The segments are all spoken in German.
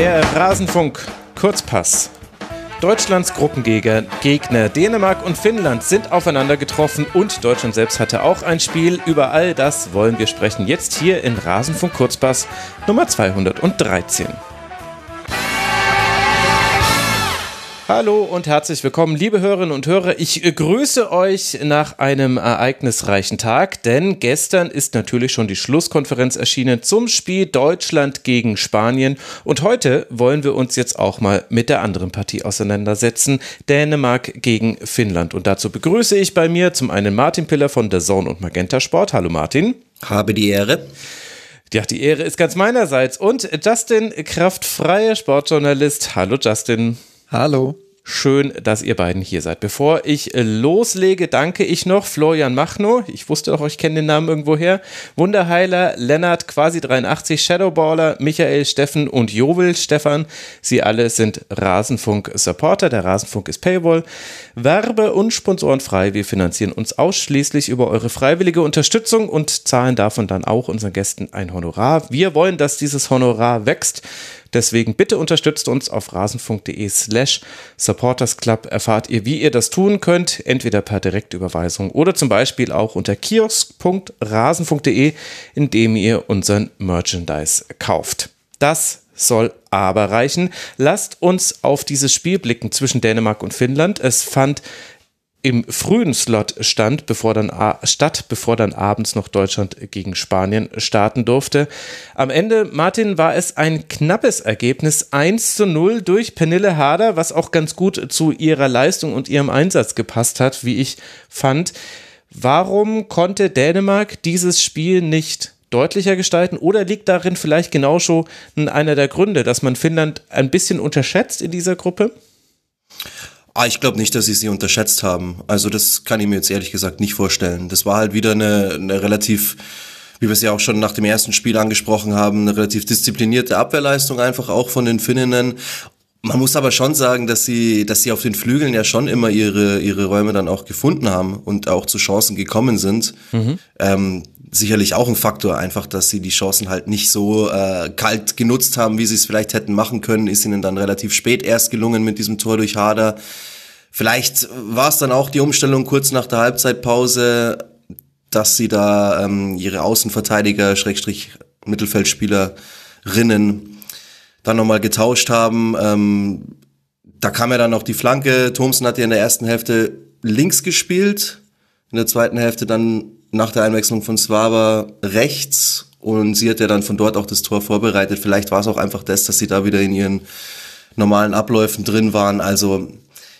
Der Rasenfunk Kurzpass. Deutschlands Gruppengegner Gegner Dänemark und Finnland sind aufeinander getroffen und Deutschland selbst hatte auch ein Spiel. Über all das wollen wir sprechen jetzt hier in Rasenfunk Kurzpass Nummer 213. Hallo und herzlich willkommen, liebe Hörerinnen und Hörer. Ich grüße euch nach einem ereignisreichen Tag, denn gestern ist natürlich schon die Schlusskonferenz erschienen zum Spiel Deutschland gegen Spanien. Und heute wollen wir uns jetzt auch mal mit der anderen Partie auseinandersetzen, Dänemark gegen Finnland. Und dazu begrüße ich bei mir zum einen Martin Piller von der Zone und Magenta Sport. Hallo Martin. Habe die Ehre. Ja, die Ehre ist ganz meinerseits. Und Justin Kraft, freier Sportjournalist. Hallo Justin. Hallo. Schön, dass ihr beiden hier seid. Bevor ich äh, loslege, danke ich noch Florian Machno. Ich wusste doch, ich kenne den Namen irgendwoher. Wunderheiler, Lennart, quasi 83, Shadowballer, Michael, Steffen und Jovel, Stefan. Sie alle sind Rasenfunk-Supporter. Der Rasenfunk ist Paywall. Werbe- und Sponsorenfrei. Wir finanzieren uns ausschließlich über eure freiwillige Unterstützung und zahlen davon dann auch unseren Gästen ein Honorar. Wir wollen, dass dieses Honorar wächst. Deswegen bitte unterstützt uns auf rasenfunk.de slash supportersclub. Erfahrt ihr, wie ihr das tun könnt, entweder per Direktüberweisung oder zum Beispiel auch unter kiosk.rasenfunk.de, indem ihr unseren Merchandise kauft. Das soll aber reichen. Lasst uns auf dieses Spiel blicken zwischen Dänemark und Finnland. Es fand im frühen Slot stand, bevor dann statt, bevor dann abends noch Deutschland gegen Spanien starten durfte. Am Ende, Martin, war es ein knappes Ergebnis, 1 zu 0 durch Penille Harder, was auch ganz gut zu ihrer Leistung und ihrem Einsatz gepasst hat, wie ich fand. Warum konnte Dänemark dieses Spiel nicht deutlicher gestalten oder liegt darin vielleicht genau schon einer der Gründe, dass man Finnland ein bisschen unterschätzt in dieser Gruppe? Ah, ich glaube nicht, dass sie sie unterschätzt haben. Also das kann ich mir jetzt ehrlich gesagt nicht vorstellen. Das war halt wieder eine, eine relativ, wie wir es ja auch schon nach dem ersten Spiel angesprochen haben, eine relativ disziplinierte Abwehrleistung einfach auch von den Finninnen. Man muss aber schon sagen, dass sie, dass sie auf den Flügeln ja schon immer ihre, ihre Räume dann auch gefunden haben und auch zu Chancen gekommen sind. Mhm. Ähm, sicherlich auch ein Faktor, einfach, dass sie die Chancen halt nicht so äh, kalt genutzt haben, wie sie es vielleicht hätten machen können. Ist ihnen dann relativ spät erst gelungen mit diesem Tor durch Hader. Vielleicht war es dann auch die Umstellung kurz nach der Halbzeitpause, dass sie da ähm, ihre Außenverteidiger, Schrägstrich Mittelfeldspielerinnen dann nochmal getauscht haben. Ähm, da kam ja dann noch die Flanke. Thompson hat ja in der ersten Hälfte links gespielt, in der zweiten Hälfte dann nach der Einwechslung von Swaba rechts und sie hat ja dann von dort auch das Tor vorbereitet. Vielleicht war es auch einfach das, dass sie da wieder in ihren normalen Abläufen drin waren. Also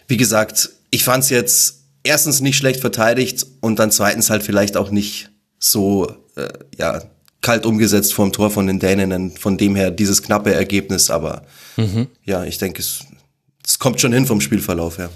wie gesagt, ich fand es jetzt erstens nicht schlecht verteidigt und dann zweitens halt vielleicht auch nicht so äh, ja kalt umgesetzt vom Tor von den Dänen. Von dem her dieses knappe Ergebnis, aber mhm. ja, ich denke, es, es kommt schon hin vom Spielverlauf her.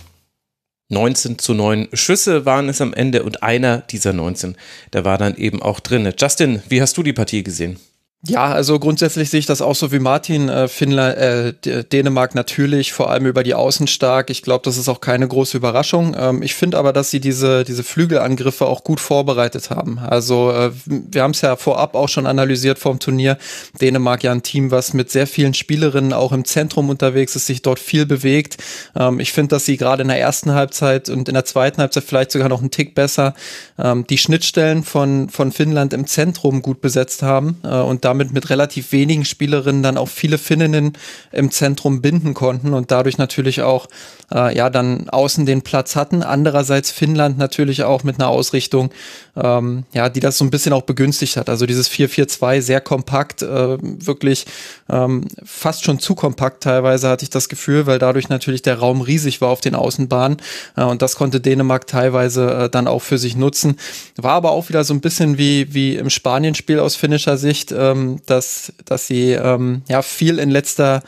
19 zu 9 Schüsse waren es am Ende und einer dieser 19, der war dann eben auch drin. Justin, wie hast du die Partie gesehen? Ja, also grundsätzlich sehe ich das auch so wie Martin. Äh, Finnland, äh, Dänemark natürlich, vor allem über die Außen stark. Ich glaube, das ist auch keine große Überraschung. Ähm, ich finde aber, dass sie diese, diese Flügelangriffe auch gut vorbereitet haben. Also äh, wir haben es ja vorab auch schon analysiert vom Turnier. Dänemark ja ein Team, was mit sehr vielen Spielerinnen auch im Zentrum unterwegs ist, sich dort viel bewegt. Ähm, ich finde, dass sie gerade in der ersten Halbzeit und in der zweiten Halbzeit vielleicht sogar noch einen Tick besser ähm, die Schnittstellen von, von Finnland im Zentrum gut besetzt haben äh, und da damit mit relativ wenigen Spielerinnen dann auch viele Finninnen im Zentrum binden konnten und dadurch natürlich auch äh, ja dann außen den Platz hatten. Andererseits Finnland natürlich auch mit einer Ausrichtung, ähm, ja, die das so ein bisschen auch begünstigt hat. Also dieses 4-4-2 sehr kompakt, äh, wirklich ähm, fast schon zu kompakt teilweise hatte ich das Gefühl, weil dadurch natürlich der Raum riesig war auf den Außenbahnen äh, und das konnte Dänemark teilweise äh, dann auch für sich nutzen. War aber auch wieder so ein bisschen wie, wie im Spanien-Spiel aus finnischer Sicht. Ähm, ähm, dass, dass sie ähm, ja viel in letzter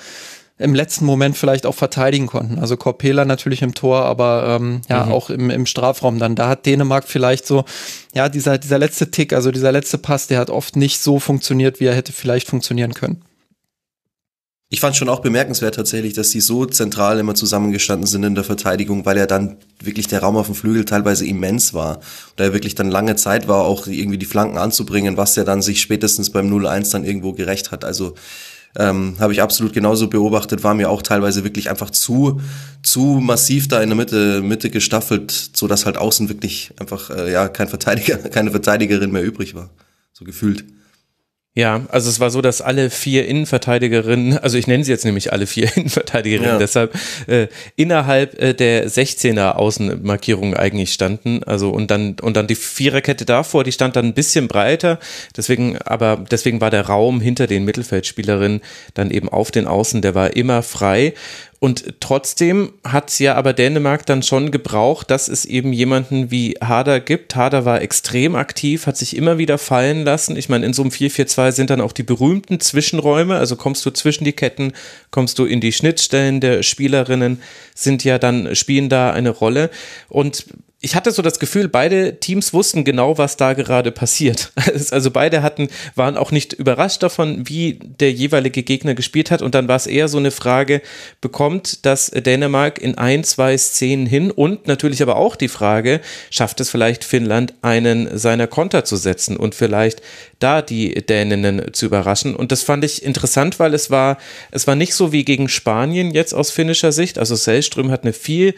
im letzten Moment vielleicht auch verteidigen konnten. Also Korpela natürlich im Tor, aber ähm, ja mhm. auch im, im Strafraum dann. Da hat Dänemark vielleicht so, ja, dieser, dieser letzte Tick, also dieser letzte Pass, der hat oft nicht so funktioniert, wie er hätte vielleicht funktionieren können. Ich fand schon auch bemerkenswert tatsächlich, dass sie so zentral immer zusammengestanden sind in der Verteidigung, weil ja dann wirklich der Raum auf dem Flügel teilweise immens war. Da ja wirklich dann lange Zeit war, auch irgendwie die Flanken anzubringen, was ja dann sich spätestens beim 0-1 dann irgendwo gerecht hat. Also Ähm, Habe ich absolut genauso beobachtet, war mir auch teilweise wirklich einfach zu, zu massiv da in der Mitte, Mitte gestaffelt, so dass halt außen wirklich einfach äh, ja kein Verteidiger, keine Verteidigerin mehr übrig war. So gefühlt. Ja, also es war so, dass alle vier Innenverteidigerinnen, also ich nenne sie jetzt nämlich alle vier Innenverteidigerinnen, ja. deshalb äh, innerhalb äh, der 16er Außenmarkierung eigentlich standen. Also und dann und dann die Viererkette davor, die stand dann ein bisschen breiter. Deswegen, aber deswegen war der Raum hinter den Mittelfeldspielerinnen dann eben auf den Außen, der war immer frei. Und trotzdem hat es ja aber Dänemark dann schon gebraucht, dass es eben jemanden wie Hader gibt. Hader war extrem aktiv, hat sich immer wieder fallen lassen. Ich meine, in so einem 4-4-2 sind dann auch die berühmten Zwischenräume. Also kommst du zwischen die Ketten, kommst du in die Schnittstellen der Spielerinnen, sind ja dann, spielen da eine Rolle. Und ich hatte so das Gefühl, beide Teams wussten genau, was da gerade passiert. Also beide hatten, waren auch nicht überrascht davon, wie der jeweilige Gegner gespielt hat. Und dann war es eher so eine Frage, bekommt das Dänemark in ein, zwei Szenen hin? Und natürlich aber auch die Frage, schafft es vielleicht Finnland, einen seiner Konter zu setzen und vielleicht da die Däninnen zu überraschen? Und das fand ich interessant, weil es war, es war nicht so wie gegen Spanien jetzt aus finnischer Sicht. Also Sellström hat eine viel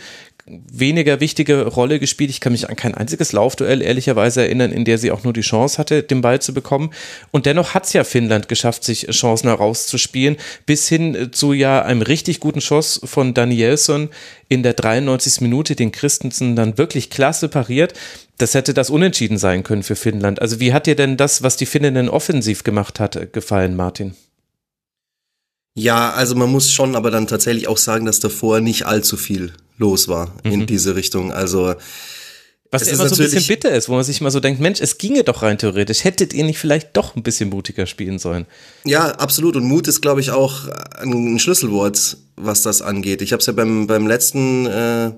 weniger wichtige Rolle gespielt. Ich kann mich an kein einziges Laufduell ehrlicherweise erinnern, in der sie auch nur die Chance hatte, den Ball zu bekommen. Und dennoch hat es ja Finnland geschafft, sich Chancen herauszuspielen, bis hin zu ja einem richtig guten Schuss von Danielson in der 93. Minute, den Christensen dann wirklich klasse pariert. Das hätte das Unentschieden sein können für Finnland. Also wie hat dir denn das, was die Finninnen offensiv gemacht hat, gefallen, Martin? Ja, also man muss schon aber dann tatsächlich auch sagen, dass davor nicht allzu viel los war mhm. in diese Richtung. Also was ja immer so ein bisschen bitter ist, wo man sich mal so denkt, Mensch, es ginge doch rein theoretisch. Hättet ihr nicht vielleicht doch ein bisschen mutiger spielen sollen? Ja, absolut. Und Mut ist, glaube ich, auch ein Schlüsselwort, was das angeht. Ich habe es ja beim, beim letzten, äh,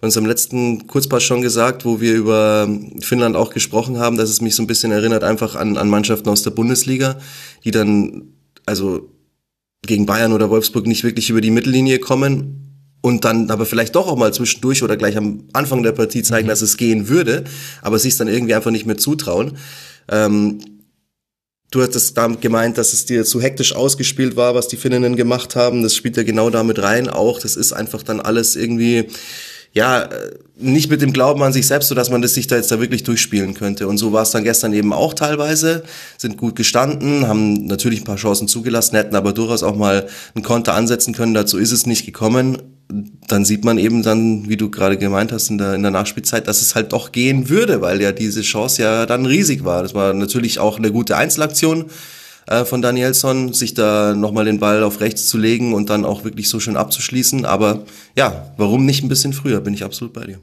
bei unserem letzten Kurzpass schon gesagt, wo wir über Finnland auch gesprochen haben, dass es mich so ein bisschen erinnert einfach an, an Mannschaften aus der Bundesliga, die dann, also gegen Bayern oder Wolfsburg nicht wirklich über die Mittellinie kommen und dann aber vielleicht doch auch mal zwischendurch oder gleich am Anfang der Partie zeigen, mhm. dass es gehen würde, aber sich dann irgendwie einfach nicht mehr zutrauen. Ähm, du hattest damit gemeint, dass es dir zu hektisch ausgespielt war, was die Finninnen gemacht haben. Das spielt ja genau damit rein auch. Das ist einfach dann alles irgendwie ja, nicht mit dem Glauben an sich selbst, so dass man das sich da jetzt da wirklich durchspielen könnte. Und so war es dann gestern eben auch teilweise, sind gut gestanden, haben natürlich ein paar Chancen zugelassen, hätten aber durchaus auch mal einen Konter ansetzen können. Dazu ist es nicht gekommen. Dann sieht man eben dann, wie du gerade gemeint hast in der, in der Nachspielzeit, dass es halt doch gehen würde, weil ja diese Chance ja dann riesig war. Das war natürlich auch eine gute Einzelaktion äh, von Danielson, sich da nochmal den Ball auf rechts zu legen und dann auch wirklich so schön abzuschließen. Aber ja, warum nicht ein bisschen früher, bin ich absolut bei dir.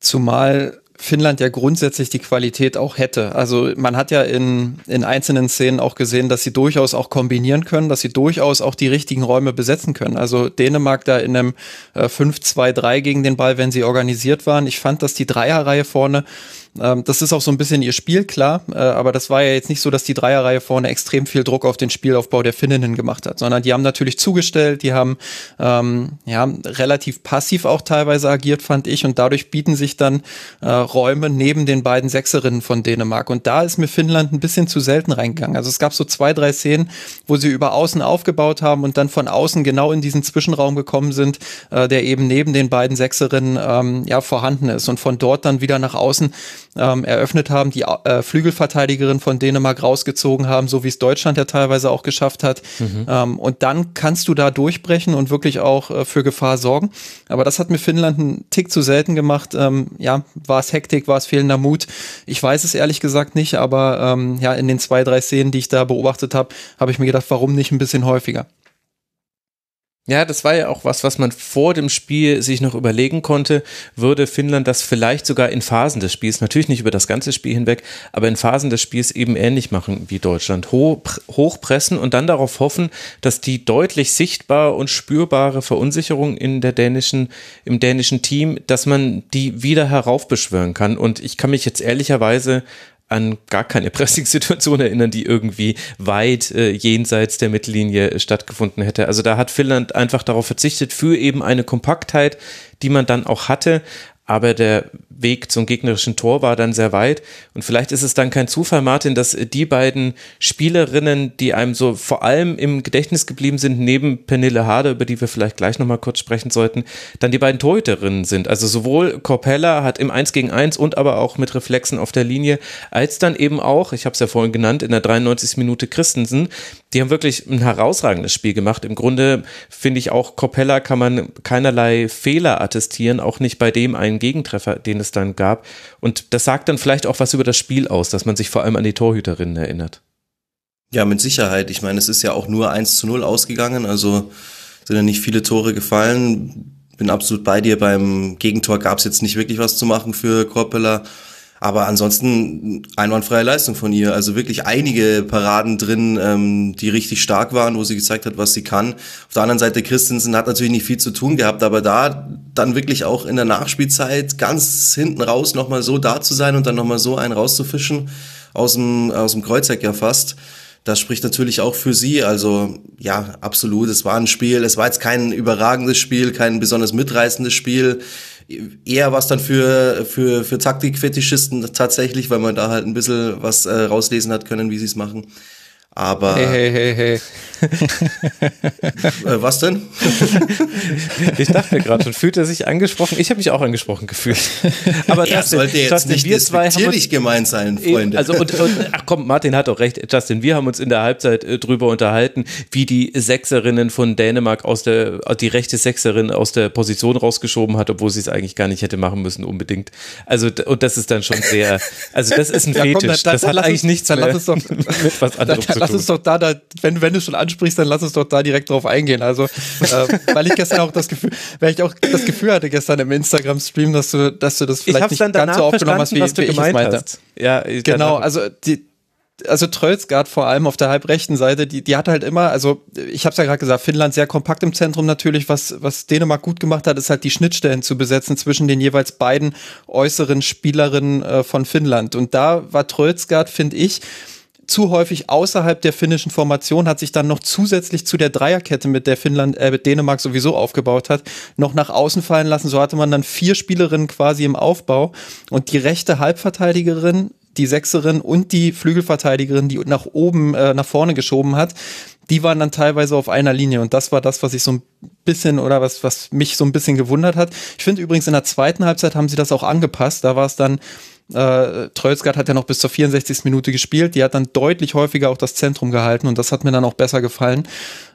Zumal Finnland ja grundsätzlich die Qualität auch hätte. Also man hat ja in, in einzelnen Szenen auch gesehen, dass sie durchaus auch kombinieren können, dass sie durchaus auch die richtigen Räume besetzen können. Also Dänemark da in einem äh, 5-2-3 gegen den Ball, wenn sie organisiert waren. Ich fand, dass die Dreierreihe vorne ähm, das ist auch so ein bisschen ihr Spiel, klar. Äh, aber das war ja jetzt nicht so, dass die Dreierreihe vorne extrem viel Druck auf den Spielaufbau der Finninnen gemacht hat, sondern die haben natürlich zugestellt, die haben ähm, ja relativ passiv auch teilweise agiert, fand ich. Und dadurch bieten sich dann äh, Räume neben den beiden Sechserinnen von Dänemark. Und da ist mir Finnland ein bisschen zu selten reingegangen. Also es gab so zwei, drei Szenen, wo sie über außen aufgebaut haben und dann von außen genau in diesen Zwischenraum gekommen sind, äh, der eben neben den beiden Sechserinnen ähm, ja vorhanden ist. Und von dort dann wieder nach außen ähm, eröffnet haben, die äh, Flügelverteidigerin von Dänemark rausgezogen haben, so wie es Deutschland ja teilweise auch geschafft hat. Mhm. Ähm, und dann kannst du da durchbrechen und wirklich auch äh, für Gefahr sorgen. Aber das hat mir Finnland einen Tick zu selten gemacht. Ähm, ja, war es Hektik, war es fehlender Mut? Ich weiß es ehrlich gesagt nicht, aber ähm, ja, in den zwei, drei Szenen, die ich da beobachtet habe, habe ich mir gedacht, warum nicht ein bisschen häufiger? Ja, das war ja auch was, was man vor dem Spiel sich noch überlegen konnte. Würde Finnland das vielleicht sogar in Phasen des Spiels, natürlich nicht über das ganze Spiel hinweg, aber in Phasen des Spiels eben ähnlich machen wie Deutschland. Hoch, hochpressen und dann darauf hoffen, dass die deutlich sichtbar und spürbare Verunsicherung in der dänischen, im dänischen Team, dass man die wieder heraufbeschwören kann. Und ich kann mich jetzt ehrlicherweise an gar keine Pressing-Situation erinnern, die irgendwie weit äh, jenseits der Mittellinie stattgefunden hätte. Also da hat Finnland einfach darauf verzichtet für eben eine Kompaktheit, die man dann auch hatte. Aber der Weg zum gegnerischen Tor war dann sehr weit. Und vielleicht ist es dann kein Zufall, Martin, dass die beiden Spielerinnen, die einem so vor allem im Gedächtnis geblieben sind, neben Pernille Harder, über die wir vielleicht gleich nochmal kurz sprechen sollten, dann die beiden Torhüterinnen sind. Also sowohl Corpella hat im 1 gegen 1 und aber auch mit Reflexen auf der Linie, als dann eben auch, ich habe es ja vorhin genannt, in der 93. Minute Christensen, die haben wirklich ein herausragendes Spiel gemacht. Im Grunde finde ich auch, Corpella kann man keinerlei Fehler attestieren, auch nicht bei dem einen Gegentreffer, den es dann gab. Und das sagt dann vielleicht auch was über das Spiel aus, dass man sich vor allem an die Torhüterinnen erinnert. Ja, mit Sicherheit. Ich meine, es ist ja auch nur 1 zu 0 ausgegangen, also sind ja nicht viele Tore gefallen. Bin absolut bei dir. Beim Gegentor gab es jetzt nicht wirklich was zu machen für Korpela. Aber ansonsten einwandfreie Leistung von ihr. Also wirklich einige Paraden drin, ähm, die richtig stark waren, wo sie gezeigt hat, was sie kann. Auf der anderen Seite, Christensen hat natürlich nicht viel zu tun gehabt, aber da dann wirklich auch in der Nachspielzeit ganz hinten raus nochmal so da zu sein und dann nochmal so einen rauszufischen, aus dem, aus dem Kreuzeck ja fast. Das spricht natürlich auch für sie. Also ja, absolut. Es war ein Spiel. Es war jetzt kein überragendes Spiel, kein besonders mitreißendes Spiel eher was dann für, für, für Taktikfetischisten tatsächlich, weil man da halt ein bisschen was äh, rauslesen hat können, wie sie es machen. Aber. Hey, hey, hey, hey. äh, was denn? ich dachte mir gerade schon, fühlt er sich angesprochen? Ich habe mich auch angesprochen gefühlt. Aber er Justin, sollte jetzt Justin, nicht wir uns, gemeint sein, Freunde. Also und, und, ach komm, Martin hat auch recht. Justin, wir haben uns in der Halbzeit äh, drüber unterhalten, wie die Sechserinnen von Dänemark aus der, die rechte Sechserin aus der Position rausgeschoben hat, obwohl sie es eigentlich gar nicht hätte machen müssen unbedingt. Also und das ist dann schon sehr, also das ist ein ja, Fetisch. Komm, dann, dann, das hat eigentlich uns, nichts mehr mit was anderem zu tun lass uns doch da, da wenn, wenn du schon ansprichst, dann lass uns doch da direkt drauf eingehen. Also, äh, weil ich gestern auch das Gefühl, weil ich auch das Gefühl hatte gestern im Instagram-Stream, dass du, dass du das vielleicht nicht ganz so aufgenommen hast, wie, wie ich es meinte. Hast. Ja, genau, also die, also Trölsgard vor allem auf der halbrechten Seite, die, die hat halt immer, also ich habe es ja gerade gesagt, Finnland sehr kompakt im Zentrum natürlich, was, was Dänemark gut gemacht hat, ist halt die Schnittstellen zu besetzen zwischen den jeweils beiden äußeren Spielerinnen äh, von Finnland. Und da war Trölsgard, finde ich, zu häufig außerhalb der finnischen Formation, hat sich dann noch zusätzlich zu der Dreierkette, mit der Finnland, äh, Dänemark sowieso aufgebaut hat, noch nach außen fallen lassen. So hatte man dann vier Spielerinnen quasi im Aufbau und die rechte Halbverteidigerin die Sechserin und die Flügelverteidigerin, die nach oben, äh, nach vorne geschoben hat, die waren dann teilweise auf einer Linie. Und das war das, was ich so ein bisschen oder was, was mich so ein bisschen gewundert hat. Ich finde übrigens in der zweiten Halbzeit haben sie das auch angepasst. Da war es dann äh, Treuzgard hat ja noch bis zur 64. Minute gespielt. Die hat dann deutlich häufiger auch das Zentrum gehalten und das hat mir dann auch besser gefallen.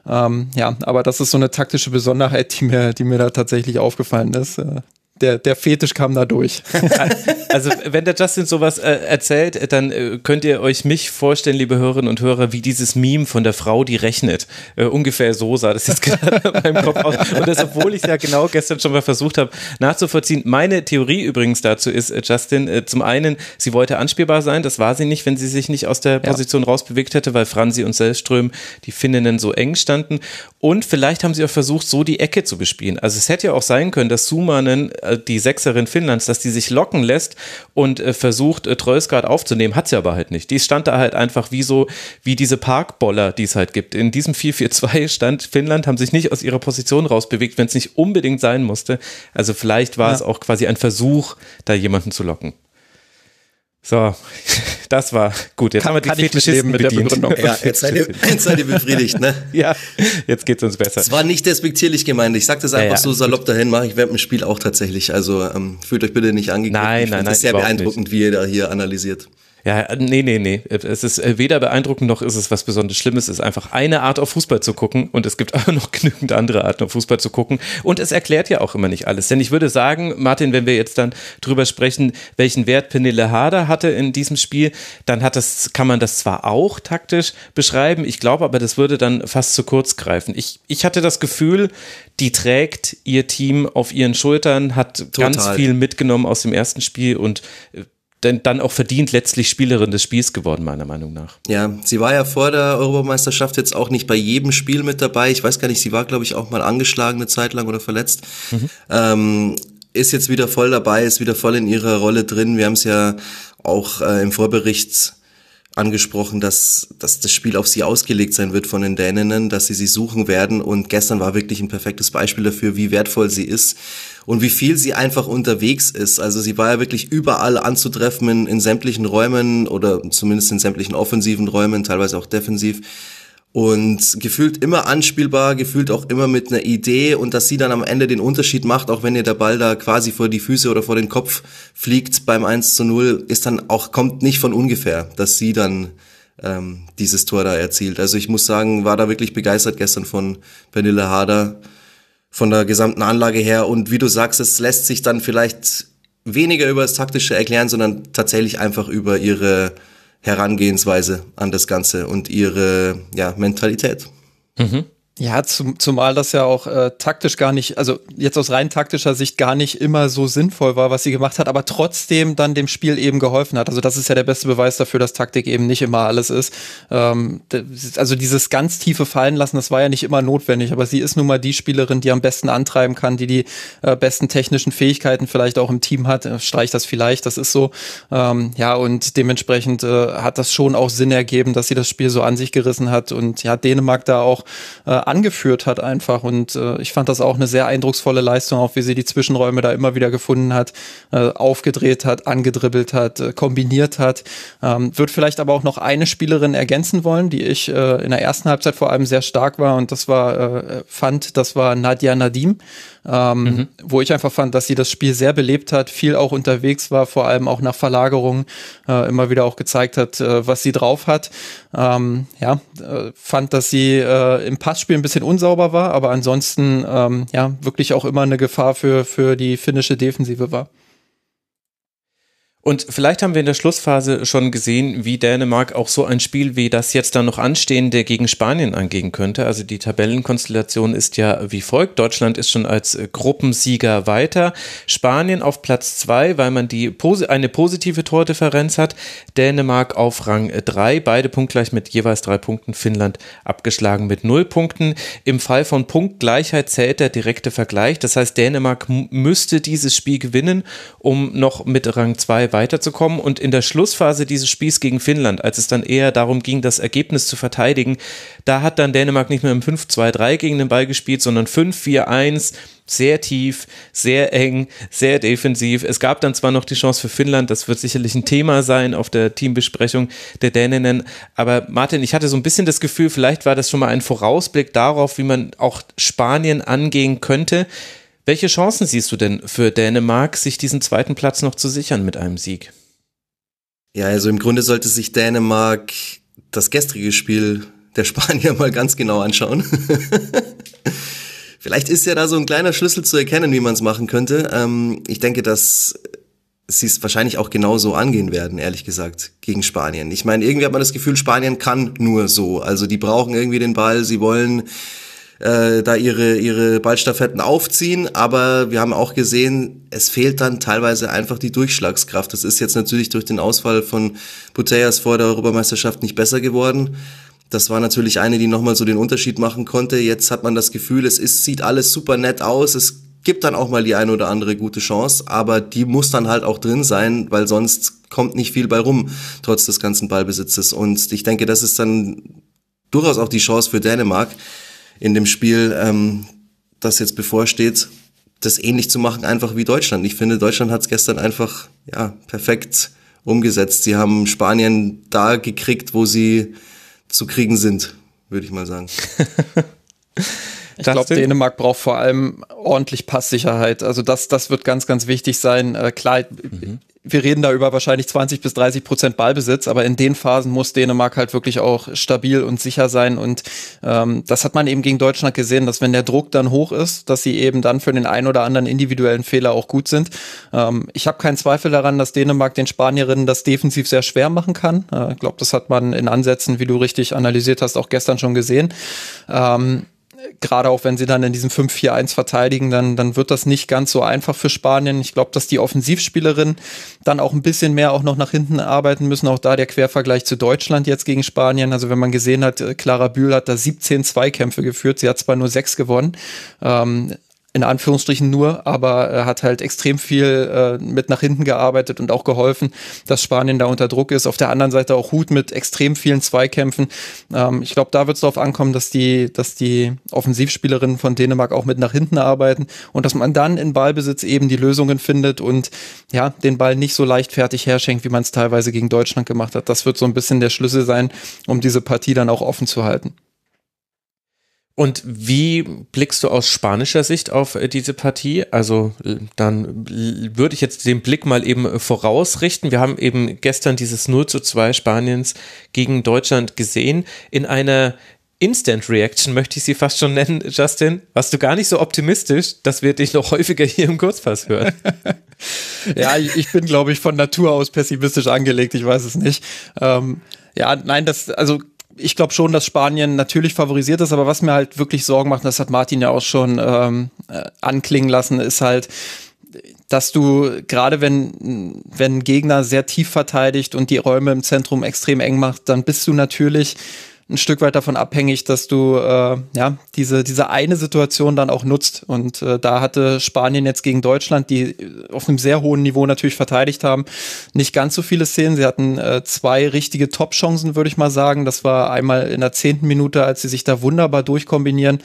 Ähm, ja, aber das ist so eine taktische Besonderheit, die mir, die mir da tatsächlich aufgefallen ist. Äh, der, der Fetisch kam da durch. also, wenn der Justin sowas äh, erzählt, dann äh, könnt ihr euch mich vorstellen, liebe Hörerinnen und Hörer, wie dieses Meme von der Frau, die rechnet. Äh, ungefähr so sah das jetzt gerade in meinem Kopf aus. Und das, obwohl ich ja genau gestern schon mal versucht habe nachzuvollziehen. Meine Theorie übrigens dazu ist, äh, Justin, äh, zum einen, sie wollte anspielbar sein. Das war sie nicht, wenn sie sich nicht aus der Position ja. rausbewegt hätte, weil Franzi und Sellström, die Finninnen, so eng standen. Und vielleicht haben sie auch versucht, so die Ecke zu bespielen. Also es hätte ja auch sein können, dass Sumanen äh, die Sechserin Finnlands, dass die sich locken lässt und äh, versucht, äh, Trösgard aufzunehmen, hat sie aber halt nicht. Die stand da halt einfach wie so, wie diese Parkboller, die es halt gibt. In diesem 4-4-2 stand Finnland, haben sich nicht aus ihrer Position rausbewegt, wenn es nicht unbedingt sein musste. Also vielleicht war ja. es auch quasi ein Versuch, da jemanden zu locken. So, das war gut. Jetzt kann, haben wir die Fetischisten mit bedient. der Begründung. Ja, jetzt seid, ihr, jetzt seid ihr befriedigt, ne? ja, jetzt geht's uns besser. Es war nicht despektierlich gemeint. Ich sag das einfach ja, ja. so salopp dahin, mache ich während dem Spiel auch tatsächlich. Also ähm, fühlt euch bitte nicht angegriffen. Nein, nein, nein. Das ist sehr beeindruckend, nicht. wie ihr da hier analysiert. Ja, nee, nee, nee. Es ist äh, weder beeindruckend noch ist es was besonders Schlimmes. Es ist einfach eine Art auf Fußball zu gucken und es gibt aber noch genügend andere Arten auf Fußball zu gucken. Und es erklärt ja auch immer nicht alles. Denn ich würde sagen, Martin, wenn wir jetzt dann drüber sprechen, welchen Wert Penille Harder hatte in diesem Spiel, dann hat das, kann man das zwar auch taktisch beschreiben. Ich glaube aber, das würde dann fast zu kurz greifen. Ich, ich hatte das Gefühl, die trägt ihr Team auf ihren Schultern, hat Total. ganz viel mitgenommen aus dem ersten Spiel und äh, dann auch verdient letztlich Spielerin des Spiels geworden, meiner Meinung nach. Ja, sie war ja vor der Europameisterschaft jetzt auch nicht bei jedem Spiel mit dabei. Ich weiß gar nicht, sie war, glaube ich, auch mal angeschlagen eine Zeit lang oder verletzt. Mhm. Ähm, ist jetzt wieder voll dabei, ist wieder voll in ihrer Rolle drin. Wir haben es ja auch äh, im Vorbericht angesprochen, dass, dass das Spiel auf sie ausgelegt sein wird von den Däninnen, dass sie sie suchen werden. Und gestern war wirklich ein perfektes Beispiel dafür, wie wertvoll sie ist und wie viel sie einfach unterwegs ist. Also sie war ja wirklich überall anzutreffen in, in sämtlichen Räumen oder zumindest in sämtlichen offensiven Räumen, teilweise auch defensiv und gefühlt immer anspielbar, gefühlt auch immer mit einer Idee und dass sie dann am Ende den Unterschied macht, auch wenn ihr der Ball da quasi vor die Füße oder vor den Kopf fliegt beim 1 zu 0, ist dann auch, kommt nicht von ungefähr, dass sie dann ähm, dieses Tor da erzielt. Also ich muss sagen, war da wirklich begeistert gestern von Vanille Harder, von der gesamten Anlage her und wie du sagst, es lässt sich dann vielleicht weniger über das Taktische erklären, sondern tatsächlich einfach über ihre Herangehensweise an das Ganze und ihre ja, Mentalität. Mhm. Ja, zum, zumal das ja auch äh, taktisch gar nicht, also jetzt aus rein taktischer Sicht gar nicht immer so sinnvoll war, was sie gemacht hat, aber trotzdem dann dem Spiel eben geholfen hat. Also das ist ja der beste Beweis dafür, dass Taktik eben nicht immer alles ist. Ähm, also dieses ganz tiefe Fallen lassen, das war ja nicht immer notwendig, aber sie ist nun mal die Spielerin, die am besten antreiben kann, die die äh, besten technischen Fähigkeiten vielleicht auch im Team hat. Äh, streich das vielleicht, das ist so. Ähm, ja, und dementsprechend äh, hat das schon auch Sinn ergeben, dass sie das Spiel so an sich gerissen hat und ja, Dänemark da auch äh, angeführt hat einfach. Und äh, ich fand das auch eine sehr eindrucksvolle Leistung, auch wie sie die Zwischenräume da immer wieder gefunden hat, äh, aufgedreht hat, angedribbelt hat, äh, kombiniert hat. Ähm, wird vielleicht aber auch noch eine Spielerin ergänzen wollen, die ich äh, in der ersten Halbzeit vor allem sehr stark war und das war, äh, fand, das war Nadia Nadim ähm, mhm. wo ich einfach fand, dass sie das Spiel sehr belebt hat, viel auch unterwegs war, vor allem auch nach Verlagerung äh, immer wieder auch gezeigt hat, äh, was sie drauf hat. Ähm, ja, äh, fand, dass sie äh, im Passspiel ein bisschen unsauber war, aber ansonsten ähm, ja wirklich auch immer eine Gefahr für, für die finnische Defensive war. Und vielleicht haben wir in der Schlussphase schon gesehen, wie Dänemark auch so ein Spiel wie das jetzt dann noch anstehende gegen Spanien angehen könnte. Also die Tabellenkonstellation ist ja wie folgt. Deutschland ist schon als Gruppensieger weiter. Spanien auf Platz zwei, weil man die eine positive Tordifferenz hat. Dänemark auf Rang drei, beide punktgleich mit jeweils drei Punkten. Finnland abgeschlagen mit null Punkten. Im Fall von Punktgleichheit zählt der direkte Vergleich. Das heißt, Dänemark müsste dieses Spiel gewinnen, um noch mit Rang zwei weiterzukommen. Und in der Schlussphase dieses Spiels gegen Finnland, als es dann eher darum ging, das Ergebnis zu verteidigen, da hat dann Dänemark nicht mehr im 5-2-3 gegen den Ball gespielt, sondern 5-4-1 sehr tief, sehr eng, sehr defensiv. Es gab dann zwar noch die Chance für Finnland, das wird sicherlich ein Thema sein auf der Teambesprechung der Däninnen, aber Martin, ich hatte so ein bisschen das Gefühl, vielleicht war das schon mal ein Vorausblick darauf, wie man auch Spanien angehen könnte. Welche Chancen siehst du denn für Dänemark, sich diesen zweiten Platz noch zu sichern mit einem Sieg? Ja, also im Grunde sollte sich Dänemark das gestrige Spiel der Spanier mal ganz genau anschauen. Vielleicht ist ja da so ein kleiner Schlüssel zu erkennen, wie man es machen könnte. Ähm, ich denke, dass sie es wahrscheinlich auch genauso angehen werden, ehrlich gesagt, gegen Spanien. Ich meine, irgendwie hat man das Gefühl, Spanien kann nur so. Also die brauchen irgendwie den Ball, sie wollen äh, da ihre, ihre Ballstaffetten aufziehen, aber wir haben auch gesehen, es fehlt dann teilweise einfach die Durchschlagskraft. Das ist jetzt natürlich durch den Ausfall von Buteas vor der Europameisterschaft nicht besser geworden. Das war natürlich eine, die nochmal so den Unterschied machen konnte. Jetzt hat man das Gefühl, es ist, sieht alles super nett aus. Es gibt dann auch mal die eine oder andere gute Chance, aber die muss dann halt auch drin sein, weil sonst kommt nicht viel bei rum, trotz des ganzen Ballbesitzes. Und ich denke, das ist dann durchaus auch die Chance für Dänemark, in dem Spiel, ähm, das jetzt bevorsteht, das ähnlich zu machen, einfach wie Deutschland. Ich finde, Deutschland hat es gestern einfach ja perfekt umgesetzt. Sie haben Spanien da gekriegt, wo sie zu kriegen sind, würde ich mal sagen. Ich glaube, Dänemark braucht vor allem ordentlich Passsicherheit. Also das, das wird ganz, ganz wichtig sein. Äh, klar, mhm wir reden da über wahrscheinlich 20 bis 30 Prozent Ballbesitz, aber in den Phasen muss Dänemark halt wirklich auch stabil und sicher sein. Und ähm, das hat man eben gegen Deutschland gesehen, dass wenn der Druck dann hoch ist, dass sie eben dann für den einen oder anderen individuellen Fehler auch gut sind. Ähm, ich habe keinen Zweifel daran, dass Dänemark den Spanierinnen das defensiv sehr schwer machen kann. Äh, ich äh, glaube, das hat man in Ansätzen, wie du richtig analysiert hast, auch gestern schon gesehen. Ähm, gerade auch wenn sie dann in diesem 5-4-1 verteidigen, dann, dann wird das nicht ganz so einfach für Spanien. Ich glaube, dass die Offensivspielerinnen dann auch ein bisschen mehr auch noch nach hinten arbeiten müssen. Auch da der Quervergleich zu Deutschland jetzt gegen Spanien. Also wenn man gesehen hat, äh, Clara Bühl hat da 17 Zweikämpfe geführt. Sie hat zwar nur sechs gewonnen. Ähm, in Anführungsstrichen nur, aber er hat halt extrem viel äh, mit nach hinten gearbeitet und auch geholfen, dass Spanien da unter Druck ist. Auf der anderen Seite auch Hut mit extrem vielen Zweikämpfen. Ähm, ich glaube, da wird es darauf ankommen, dass die, dass die Offensivspielerinnen von Dänemark auch mit nach hinten arbeiten und dass man dann in Ballbesitz eben die Lösungen findet und ja, den Ball nicht so leichtfertig herschenkt, wie man es teilweise gegen Deutschland gemacht hat. Das wird so ein bisschen der Schlüssel sein, um diese Partie dann auch offen zu halten. Und wie blickst du aus spanischer Sicht auf äh, diese Partie? Also dann würde ich jetzt den Blick mal eben vorausrichten. Wir haben eben gestern dieses 0 zu 2 Spaniens gegen Deutschland gesehen. In einer Instant Reaction möchte ich sie fast schon nennen, Justin. Warst du gar nicht so optimistisch, dass wir dich noch häufiger hier im Kurzpass hören? ja, ich bin, glaube ich, von Natur aus pessimistisch angelegt. Ich weiß es nicht. Ähm, ja, nein, das, also ich glaube schon, dass Spanien natürlich favorisiert ist, aber was mir halt wirklich Sorgen macht, das hat Martin ja auch schon ähm, äh, anklingen lassen, ist halt, dass du gerade wenn wenn ein Gegner sehr tief verteidigt und die Räume im Zentrum extrem eng macht, dann bist du natürlich ein Stück weit davon abhängig, dass du äh, ja diese diese eine Situation dann auch nutzt. Und äh, da hatte Spanien jetzt gegen Deutschland, die auf einem sehr hohen Niveau natürlich verteidigt haben, nicht ganz so viele Szenen. Sie hatten äh, zwei richtige Top-Chancen, würde ich mal sagen. Das war einmal in der zehnten Minute, als sie sich da wunderbar durchkombinieren,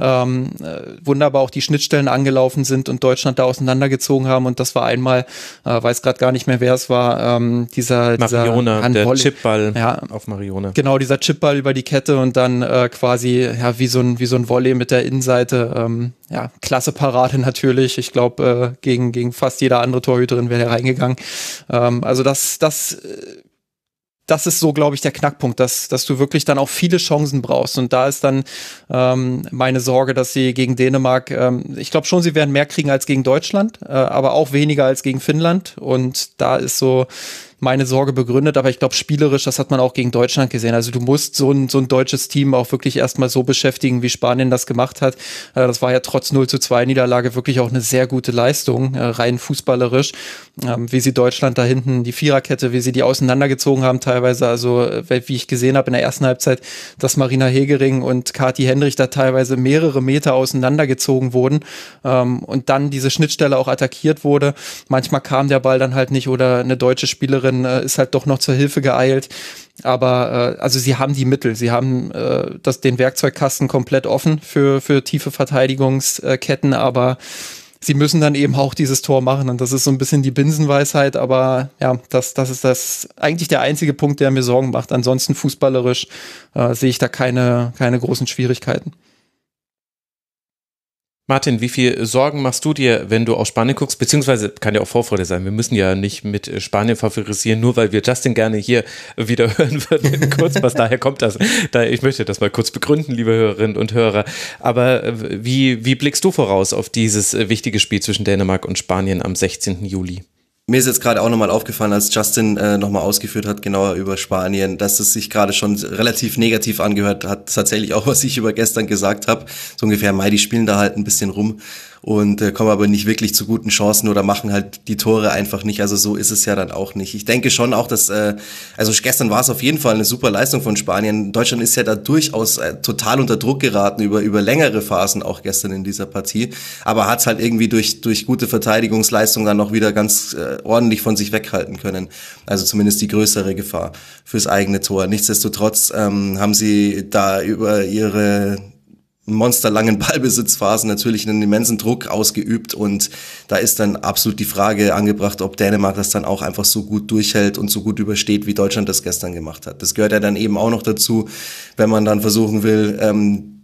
ähm, äh, wunderbar auch die Schnittstellen angelaufen sind und Deutschland da auseinandergezogen haben. Und das war einmal, äh, weiß gerade gar nicht mehr, wer es war, ähm, dieser, Mariona, dieser der Chipball ja, auf Mariona. Genau, dieser Chipball über die Kette und dann äh, quasi ja wie so ein wie so ein Volley mit der Innenseite. Ähm, ja, klasse Parade natürlich. Ich glaube äh, gegen gegen fast jede andere Torhüterin wäre er reingegangen. Ähm, also das das äh, das ist so, glaube ich, der Knackpunkt, dass, dass du wirklich dann auch viele Chancen brauchst. Und da ist dann ähm, meine Sorge, dass sie gegen Dänemark, ähm, ich glaube schon, sie werden mehr kriegen als gegen Deutschland, äh, aber auch weniger als gegen Finnland. Und da ist so meine Sorge begründet, aber ich glaube, spielerisch, das hat man auch gegen Deutschland gesehen. Also du musst so ein, so ein deutsches Team auch wirklich erstmal so beschäftigen, wie Spanien das gemacht hat. Äh, das war ja trotz 0 zu 2 Niederlage wirklich auch eine sehr gute Leistung, äh, rein fußballerisch, ähm, wie sie Deutschland da hinten, die Viererkette, wie sie die auseinandergezogen haben teilweise. Also äh, wie ich gesehen habe in der ersten Halbzeit, dass Marina Hegering und Kati Hendrich da teilweise mehrere Meter auseinandergezogen wurden ähm, und dann diese Schnittstelle auch attackiert wurde. Manchmal kam der Ball dann halt nicht oder eine deutsche Spielerin Spielerin äh, ist halt doch noch zur Hilfe geeilt. Aber äh, also sie haben die Mittel, sie haben äh, das, den Werkzeugkasten komplett offen für, für tiefe Verteidigungsketten, aber sie müssen dann eben auch dieses Tor machen. Und das ist so ein bisschen die Binsenweisheit, aber ja, das, das ist das eigentlich der einzige Punkt, der mir Sorgen macht. Ansonsten fußballerisch äh, sehe ich da keine, keine großen Schwierigkeiten. Martin, wie viel Sorgen machst du dir, wenn du auf Spanien guckst? Beziehungsweise kann ja auch Vorfreude sein. Wir müssen ja nicht mit äh, Spanien favorisieren, nur weil wir Justin gerne hier wieder hören würden. kurz, was daher kommt das. Ich möchte das mal kurz begründen, liebe Hörerinnen und Hörer. Aber äh, wie, wie blickst du voraus auf dieses äh, wichtige Spiel zwischen Dänemark und Spanien am 16. Juli? Mir ist jetzt gerade auch nochmal aufgefallen, als Justin äh, nochmal ausgeführt hat, genauer über Spanien, dass es sich gerade schon relativ negativ angehört hat. Tatsächlich auch, was ich über gestern gesagt habe. So ungefähr, Mai, die spielen da halt ein bisschen rum und äh, kommen aber nicht wirklich zu guten Chancen oder machen halt die Tore einfach nicht. Also so ist es ja dann auch nicht. Ich denke schon auch, dass, äh, also gestern war es auf jeden Fall eine super Leistung von Spanien. Deutschland ist ja da durchaus äh, total unter Druck geraten über, über längere Phasen auch gestern in dieser Partie. Aber hat es halt irgendwie durch, durch gute Verteidigungsleistung dann noch wieder ganz äh, ordentlich von sich weghalten können. Also zumindest die größere Gefahr fürs eigene Tor. Nichtsdestotrotz ähm, haben sie da über ihre monsterlangen Ballbesitzphasen natürlich einen immensen Druck ausgeübt und da ist dann absolut die Frage angebracht, ob Dänemark das dann auch einfach so gut durchhält und so gut übersteht, wie Deutschland das gestern gemacht hat. Das gehört ja dann eben auch noch dazu, wenn man dann versuchen will, ähm,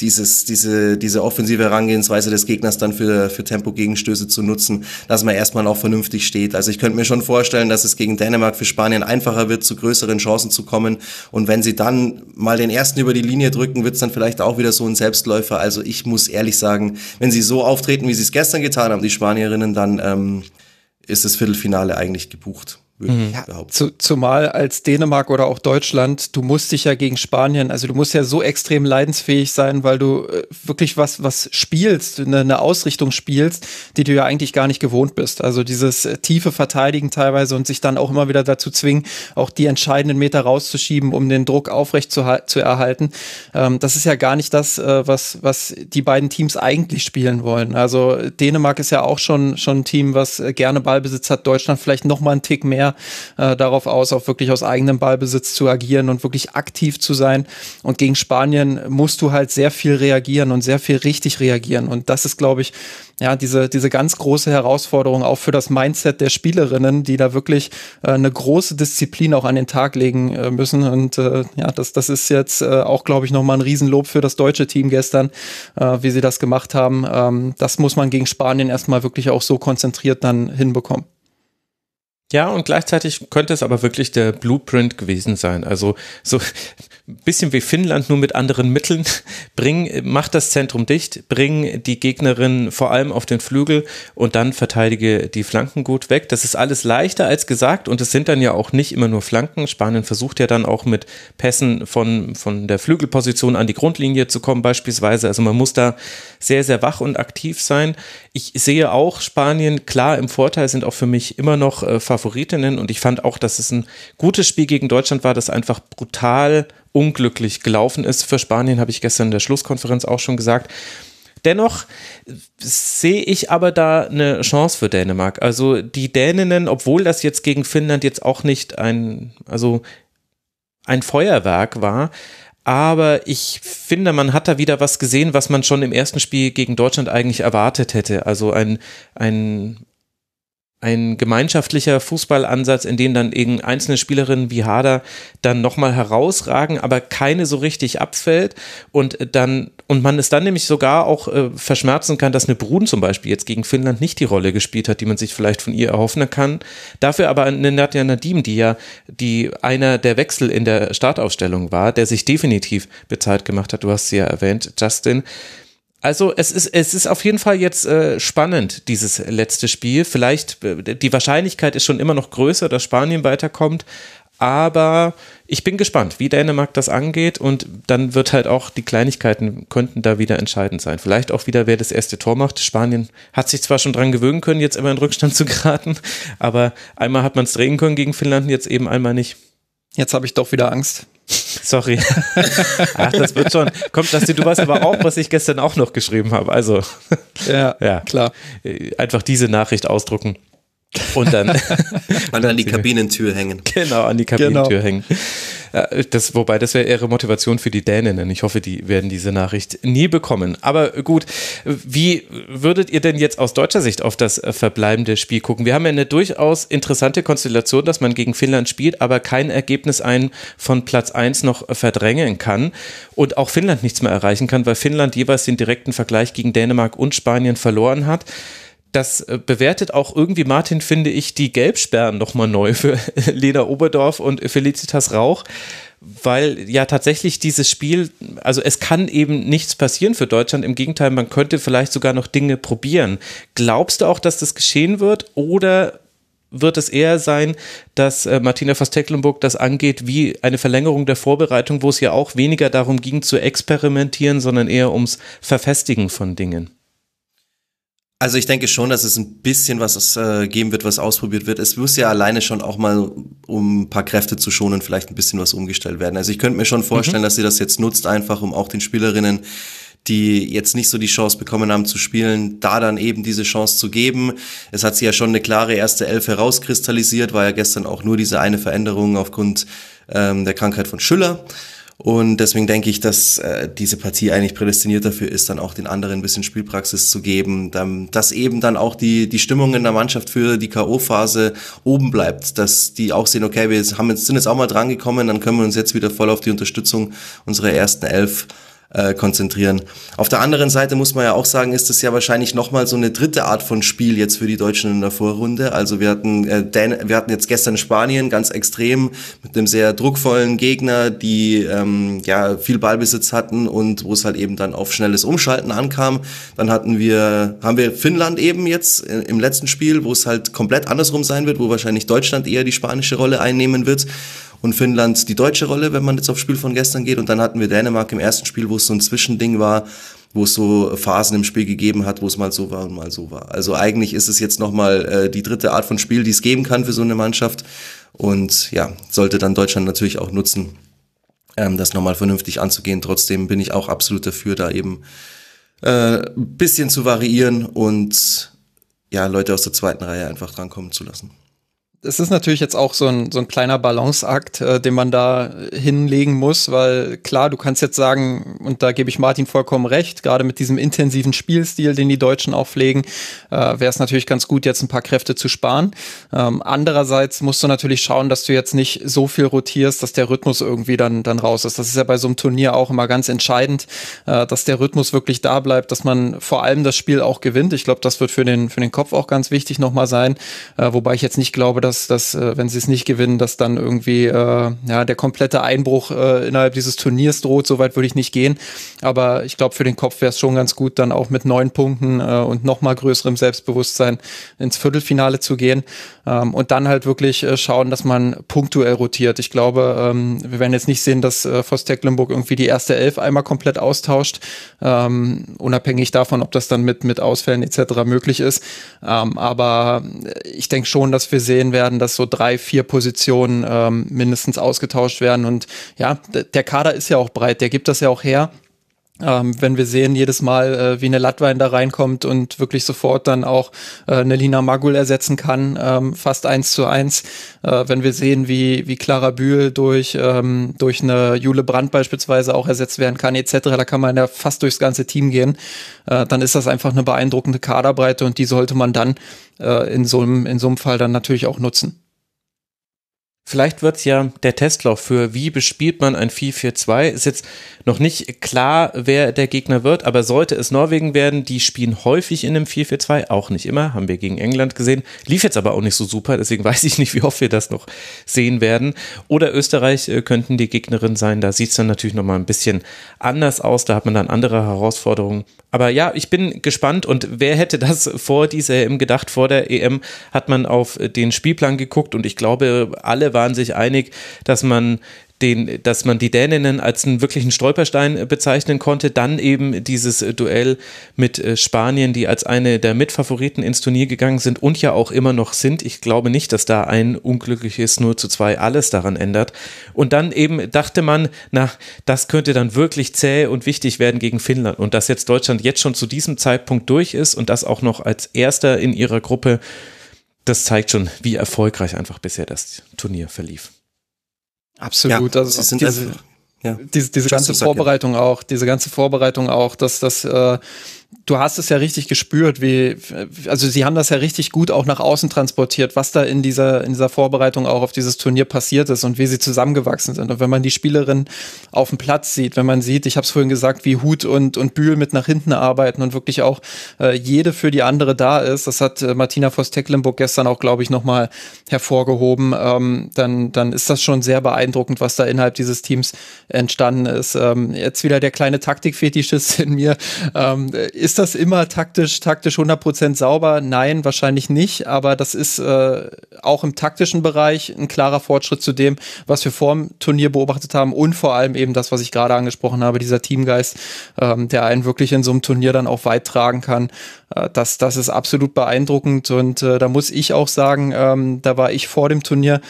dieses, diese, diese offensive Herangehensweise des Gegners dann für, für Tempo-Gegenstöße zu nutzen, dass man erstmal auch vernünftig steht. Also ich könnte mir schon vorstellen, dass es gegen Dänemark für Spanien einfacher wird, zu größeren Chancen zu kommen. Und wenn sie dann mal den ersten über die Linie drücken, wird es dann vielleicht auch wieder so ein Selbstläufer. Also ich muss ehrlich sagen, wenn sie so auftreten, wie sie es gestern getan haben, die Spanierinnen, dann ähm, ist das Viertelfinale eigentlich gebucht Mhm. Ja, zu, zumal als Dänemark oder auch Deutschland, du musst dich ja gegen Spanien, also du musst ja so extrem leidensfähig sein, weil du äh, wirklich was, was spielst, eine, eine Ausrichtung spielst, die du ja eigentlich gar nicht gewohnt bist. Also dieses äh, tiefe Verteidigen teilweise und sich dann auch immer wieder dazu zwingen, auch die entscheidenden Meter rauszuschieben, um den Druck aufrecht zu, zu erhalten. Ähm, das ist ja gar nicht das, äh, was, was die beiden Teams eigentlich spielen wollen. Also Dänemark ist ja auch schon, schon ein Team, was äh, gerne Ballbesitz hat, Deutschland vielleicht noch mal einen Tick mehr äh, darauf aus, auch wirklich aus eigenem Ballbesitz zu agieren und wirklich aktiv zu sein. Und gegen Spanien musst du halt sehr viel reagieren und sehr viel richtig reagieren. Und das ist, glaube ich, ja, diese, diese ganz große Herausforderung auch für das Mindset der Spielerinnen, die da wirklich äh, eine große Disziplin auch an den Tag legen äh, müssen. Und äh, ja, das, das ist jetzt äh, auch, glaube ich, nochmal ein Riesenlob für das deutsche Team gestern, äh, wie sie das gemacht haben. Ähm, das muss man gegen Spanien erstmal wirklich auch so konzentriert dann hinbekommen. Ja, und gleichzeitig könnte es aber wirklich der Blueprint gewesen sein. Also so bisschen wie Finnland, nur mit anderen Mitteln. Bring, mach das Zentrum dicht, bring die Gegnerin vor allem auf den Flügel und dann verteidige die Flanken gut weg. Das ist alles leichter als gesagt und es sind dann ja auch nicht immer nur Flanken. Spanien versucht ja dann auch mit Pässen von, von der Flügelposition an die Grundlinie zu kommen beispielsweise. Also man muss da sehr, sehr wach und aktiv sein. Ich sehe auch Spanien klar im Vorteil, sind auch für mich immer noch äh, Favoritinnen und ich fand auch, dass es ein gutes Spiel gegen Deutschland war, das einfach brutal unglücklich gelaufen ist. Für Spanien habe ich gestern in der Schlusskonferenz auch schon gesagt. Dennoch sehe ich aber da eine Chance für Dänemark. Also die Däninnen, obwohl das jetzt gegen Finnland jetzt auch nicht ein, also ein Feuerwerk war, aber ich finde, man hat da wieder was gesehen, was man schon im ersten Spiel gegen Deutschland eigentlich erwartet hätte. Also ein, ein ein gemeinschaftlicher Fußballansatz, in dem dann eben einzelne Spielerinnen wie Hader dann nochmal herausragen, aber keine so richtig abfällt und dann und man es dann nämlich sogar auch äh, verschmerzen kann, dass eine Brun zum Beispiel jetzt gegen Finnland nicht die Rolle gespielt hat, die man sich vielleicht von ihr erhoffen kann. Dafür aber eine Nadja Nadim, die ja die einer der Wechsel in der Startaufstellung war, der sich definitiv bezahlt gemacht hat. Du hast sie ja erwähnt, Justin also es ist, es ist auf jeden Fall jetzt äh, spannend, dieses letzte Spiel. Vielleicht, äh, die Wahrscheinlichkeit ist schon immer noch größer, dass Spanien weiterkommt. Aber ich bin gespannt, wie Dänemark das angeht. Und dann wird halt auch, die Kleinigkeiten könnten da wieder entscheidend sein. Vielleicht auch wieder, wer das erste Tor macht. Spanien hat sich zwar schon dran gewöhnen können, jetzt immer in Rückstand zu geraten. Aber einmal hat man es drehen können gegen Finnland, jetzt eben einmal nicht. Jetzt habe ich doch wieder Angst. Sorry. Ach, das wird schon. Kommt, dass du, du weißt aber auch, was ich gestern auch noch geschrieben habe. Also, ja, ja, klar. Einfach diese Nachricht ausdrucken. Und dann. Und an die Kabinentür hängen. Genau, an die Kabinentür genau. hängen. Das, wobei, das wäre ihre Motivation für die Däninnen. Ich hoffe, die werden diese Nachricht nie bekommen. Aber gut, wie würdet ihr denn jetzt aus deutscher Sicht auf das verbleibende Spiel gucken? Wir haben ja eine durchaus interessante Konstellation, dass man gegen Finnland spielt, aber kein Ergebnis einen von Platz 1 noch verdrängen kann und auch Finnland nichts mehr erreichen kann, weil Finnland jeweils den direkten Vergleich gegen Dänemark und Spanien verloren hat das äh, bewertet auch irgendwie Martin, finde ich, die Gelbsperren nochmal neu für Lena Oberdorf und Felicitas Rauch, weil ja tatsächlich dieses Spiel, also es kann eben nichts passieren für Deutschland. Im Gegenteil, man könnte vielleicht sogar noch Dinge probieren. Glaubst du auch, dass das geschehen wird oder wird es eher sein, dass äh, Martina Voss-Tecklenburg das angeht wie eine Verlängerung der Vorbereitung, wo es ja auch weniger darum ging zu experimentieren, sondern eher ums Verfestigen von Dingen? Also ich denke schon, dass es ein bisschen was äh, geben wird, was ausprobiert wird. Es muss ja alleine schon auch mal, um ein paar Kräfte zu schonen, vielleicht ein bisschen was umgestellt werden. Also ich könnte mir schon vorstellen, mhm. dass sie das jetzt nutzt, einfach um auch den Spielerinnen, die jetzt nicht so die Chance bekommen haben zu spielen, da dann eben diese Chance zu geben. Es hat sie ja schon eine klare erste Elf herauskristallisiert, war ja gestern auch nur diese eine Veränderung aufgrund ähm, der Krankheit von Schüller. Und deswegen denke ich, dass äh, diese Partie eigentlich prädestiniert dafür ist, dann auch den anderen ein bisschen Spielpraxis zu geben, dann, dass eben dann auch die, die Stimmung in der Mannschaft für die K.O.-Phase oben bleibt, dass die auch sehen, okay, wir haben jetzt, sind jetzt auch mal drangekommen, dann können wir uns jetzt wieder voll auf die Unterstützung unserer ersten Elf äh, konzentrieren. Auf der anderen Seite muss man ja auch sagen, ist das ja wahrscheinlich nochmal so eine dritte Art von Spiel jetzt für die Deutschen in der Vorrunde. Also wir hatten, äh, Dan wir hatten jetzt gestern Spanien ganz extrem mit einem sehr druckvollen Gegner, die ähm, ja viel Ballbesitz hatten und wo es halt eben dann auf schnelles Umschalten ankam. Dann hatten wir, haben wir Finnland eben jetzt äh, im letzten Spiel, wo es halt komplett andersrum sein wird, wo wahrscheinlich Deutschland eher die spanische Rolle einnehmen wird und Finnland die deutsche Rolle, wenn man jetzt aufs Spiel von gestern geht. Und dann hatten wir Dänemark im ersten Spiel, wo es so ein Zwischending war, wo es so Phasen im Spiel gegeben hat, wo es mal so war und mal so war. Also eigentlich ist es jetzt nochmal äh, die dritte Art von Spiel, die es geben kann für so eine Mannschaft. Und ja, sollte dann Deutschland natürlich auch nutzen, ähm, das nochmal vernünftig anzugehen. Trotzdem bin ich auch absolut dafür, da eben äh, bisschen zu variieren und ja, Leute aus der zweiten Reihe einfach drankommen zu lassen es ist natürlich jetzt auch so ein, so ein kleiner Balanceakt, äh, den man da hinlegen muss, weil klar, du kannst jetzt sagen, und da gebe ich Martin vollkommen recht, gerade mit diesem intensiven Spielstil, den die Deutschen auch pflegen, äh, wäre es natürlich ganz gut, jetzt ein paar Kräfte zu sparen. Ähm, andererseits musst du natürlich schauen, dass du jetzt nicht so viel rotierst, dass der Rhythmus irgendwie dann, dann raus ist. Das ist ja bei so einem Turnier auch immer ganz entscheidend, äh, dass der Rhythmus wirklich da bleibt, dass man vor allem das Spiel auch gewinnt. Ich glaube, das wird für den, für den Kopf auch ganz wichtig nochmal sein, äh, wobei ich jetzt nicht glaube, dass dass, dass äh, wenn sie es nicht gewinnen, dass dann irgendwie äh, ja, der komplette Einbruch äh, innerhalb dieses Turniers droht. Soweit würde ich nicht gehen. Aber ich glaube, für den Kopf wäre es schon ganz gut, dann auch mit neun Punkten äh, und noch mal größerem Selbstbewusstsein ins Viertelfinale zu gehen. Ähm, und dann halt wirklich äh, schauen, dass man punktuell rotiert. Ich glaube, ähm, wir werden jetzt nicht sehen, dass äh, Voss Tecklenburg irgendwie die erste Elf einmal komplett austauscht, ähm, unabhängig davon, ob das dann mit, mit Ausfällen etc. möglich ist. Ähm, aber ich denke schon, dass wir sehen werden, werden, dass so drei, vier Positionen ähm, mindestens ausgetauscht werden. Und ja, der Kader ist ja auch breit, der gibt das ja auch her. Ähm, wenn wir sehen jedes Mal, äh, wie eine Latwein da reinkommt und wirklich sofort dann auch äh, eine Lina Magul ersetzen kann, ähm, fast eins zu eins. Äh, wenn wir sehen, wie, wie Clara Bühl durch, ähm, durch eine Jule Brandt beispielsweise auch ersetzt werden kann, etc., da kann man ja fast durchs ganze Team gehen, äh, dann ist das einfach eine beeindruckende Kaderbreite und die sollte man dann äh, in, so einem, in so einem Fall dann natürlich auch nutzen. Vielleicht wird es ja der Testlauf für, wie bespielt man ein 4-4-2. Ist jetzt noch nicht klar, wer der Gegner wird, aber sollte es Norwegen werden, die spielen häufig in einem 4-4-2, auch nicht immer, haben wir gegen England gesehen. Lief jetzt aber auch nicht so super, deswegen weiß ich nicht, wie oft wir das noch sehen werden. Oder Österreich äh, könnten die Gegnerin sein, da sieht es dann natürlich nochmal ein bisschen anders aus, da hat man dann andere Herausforderungen. Aber ja, ich bin gespannt und wer hätte das vor dieser EM gedacht? Vor der EM hat man auf den Spielplan geguckt und ich glaube, alle waren sich einig, dass man den, dass man die Däninnen als einen wirklichen Stolperstein bezeichnen konnte. Dann eben dieses Duell mit äh, Spanien, die als eine der Mitfavoriten ins Turnier gegangen sind und ja auch immer noch sind. Ich glaube nicht, dass da ein unglückliches 0 zu 2 alles daran ändert. Und dann eben dachte man, na, das könnte dann wirklich zäh und wichtig werden gegen Finnland. Und dass jetzt Deutschland jetzt schon zu diesem Zeitpunkt durch ist und das auch noch als erster in ihrer Gruppe, das zeigt schon, wie erfolgreich einfach bisher das Turnier verlief. Absolut. Ja, also diese, ja. diese, diese ganze Vorbereitung auch, diese ganze Vorbereitung auch, dass das äh, du hast es ja richtig gespürt, wie, also sie haben das ja richtig gut auch nach außen transportiert, was da in dieser, in dieser Vorbereitung auch auf dieses Turnier passiert ist und wie sie zusammengewachsen sind. Und wenn man die Spielerin auf dem Platz sieht, wenn man sieht, ich habe es vorhin gesagt, wie Hut und, und Bühl mit nach hinten arbeiten und wirklich auch äh, jede für die andere da ist, das hat äh, Martina Voss-Tecklenburg gestern auch, glaube ich, nochmal hervorgehoben, ähm, dann, dann ist das schon sehr beeindruckend, was da innerhalb dieses Teams entstanden ist. Ähm, jetzt wieder der kleine Taktikfetischist in mir. Ähm, ist das immer taktisch, taktisch 100% sauber? Nein, wahrscheinlich nicht, aber das ist äh, auch im taktischen Bereich ein klarer Fortschritt zu dem, was wir vor dem Turnier beobachtet haben und vor allem eben das, was ich gerade angesprochen habe, dieser Teamgeist, ähm, der einen wirklich in so einem Turnier dann auch weit tragen kann. Äh, das, das ist absolut beeindruckend und äh, da muss ich auch sagen, ähm, da war ich vor dem Turnier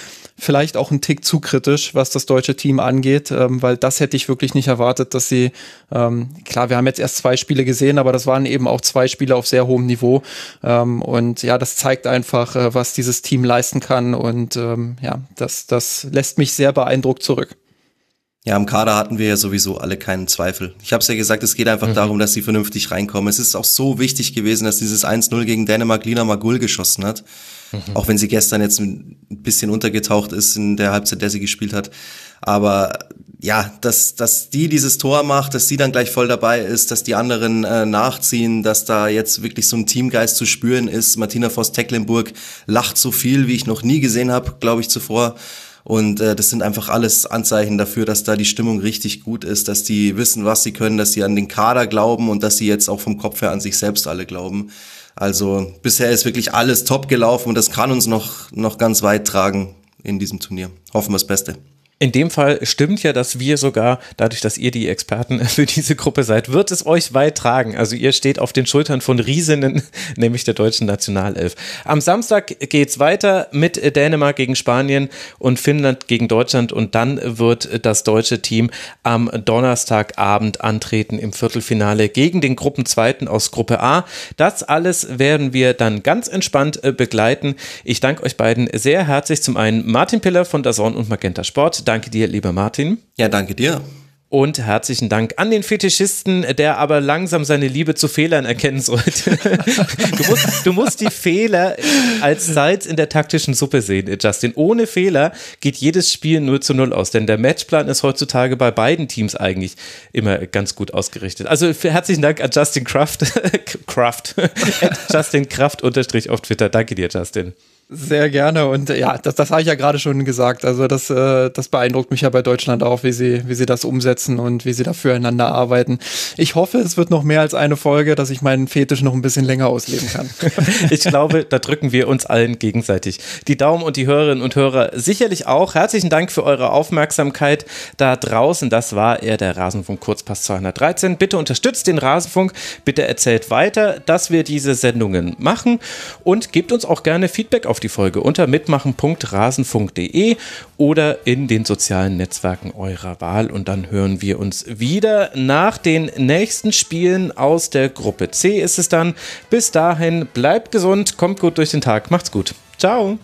vielleicht auch ein Tick zu kritisch, was das deutsche Team angeht, ähm, weil das hätte ich wirklich nicht erwartet, dass sie, ähm, klar, wir haben jetzt erst zwei Spiele gesehen, aber das waren eben auch zwei Spiele auf sehr hohem Niveau. Ähm, und ja, das zeigt einfach, äh, was dieses Team leisten kann. Und ähm, ja, das, das lässt mich sehr beeindruckt zurück. Ja, im Kader hatten wir ja sowieso alle keinen Zweifel. Ich habe es ja gesagt, es geht einfach mhm. darum, dass sie vernünftig reinkommen. Es ist auch so wichtig gewesen, dass dieses 1-0 gegen Dänemark Lina Magul geschossen hat. Mhm. Auch wenn sie gestern jetzt ein bisschen untergetaucht ist in der Halbzeit, der sie gespielt hat. Aber ja, dass, dass die dieses Tor macht, dass sie dann gleich voll dabei ist, dass die anderen äh, nachziehen, dass da jetzt wirklich so ein Teamgeist zu spüren ist. Martina Voss-Tecklenburg lacht so viel, wie ich noch nie gesehen habe, glaube ich, zuvor. Und äh, das sind einfach alles Anzeichen dafür, dass da die Stimmung richtig gut ist, dass die wissen, was sie können, dass sie an den Kader glauben und dass sie jetzt auch vom Kopf her an sich selbst alle glauben. Also bisher ist wirklich alles top gelaufen und das kann uns noch, noch ganz weit tragen in diesem Turnier. Hoffen wir das Beste. In dem Fall stimmt ja, dass wir sogar, dadurch, dass ihr die Experten für diese Gruppe seid, wird es euch weit tragen. Also ihr steht auf den Schultern von Riesinnen, nämlich der deutschen Nationalelf. Am Samstag geht's weiter mit Dänemark gegen Spanien und Finnland gegen Deutschland und dann wird das deutsche Team am Donnerstagabend antreten im Viertelfinale gegen den Gruppenzweiten aus Gruppe A. Das alles werden wir dann ganz entspannt äh, begleiten. Ich danke euch beiden sehr herzlich. Zum einen Martin Piller von der Sonn und Magenta Sport danke dir, lieber Martin. Ja, danke dir. Und herzlichen Dank an den Fetischisten, der aber langsam seine Liebe zu Fehlern erkennen sollte. du, musst, du musst die Fehler als Salz in der taktischen Suppe sehen, Justin. Ohne Fehler geht jedes Spiel 0 zu 0 aus, denn der Matchplan ist heutzutage bei beiden Teams eigentlich immer ganz gut ausgerichtet. Also herzlichen Dank an Justin Kraft, Kraft, Justin Kraft unterstrich auf Twitter. Danke dir, Justin. Sehr gerne und äh, ja, das, das habe ich ja gerade schon gesagt. Also das, äh, das beeindruckt mich ja bei Deutschland auch, wie sie, wie sie das umsetzen und wie sie da füreinander arbeiten. Ich hoffe, es wird noch mehr als eine Folge, dass ich meinen Fetisch noch ein bisschen länger ausleben kann. ich glaube, da drücken wir uns allen gegenseitig die Daumen und die Hörerinnen und Hörer sicherlich auch. Herzlichen Dank für eure Aufmerksamkeit da draußen. Das war er, der Rasenfunk Kurzpass 213. Bitte unterstützt den Rasenfunk, bitte erzählt weiter, dass wir diese Sendungen machen und gebt uns auch gerne Feedback die Folge unter mitmachen.rasenfunk.de oder in den sozialen Netzwerken eurer Wahl. Und dann hören wir uns wieder nach den nächsten Spielen aus der Gruppe C ist es dann. Bis dahin, bleibt gesund, kommt gut durch den Tag, macht's gut. Ciao.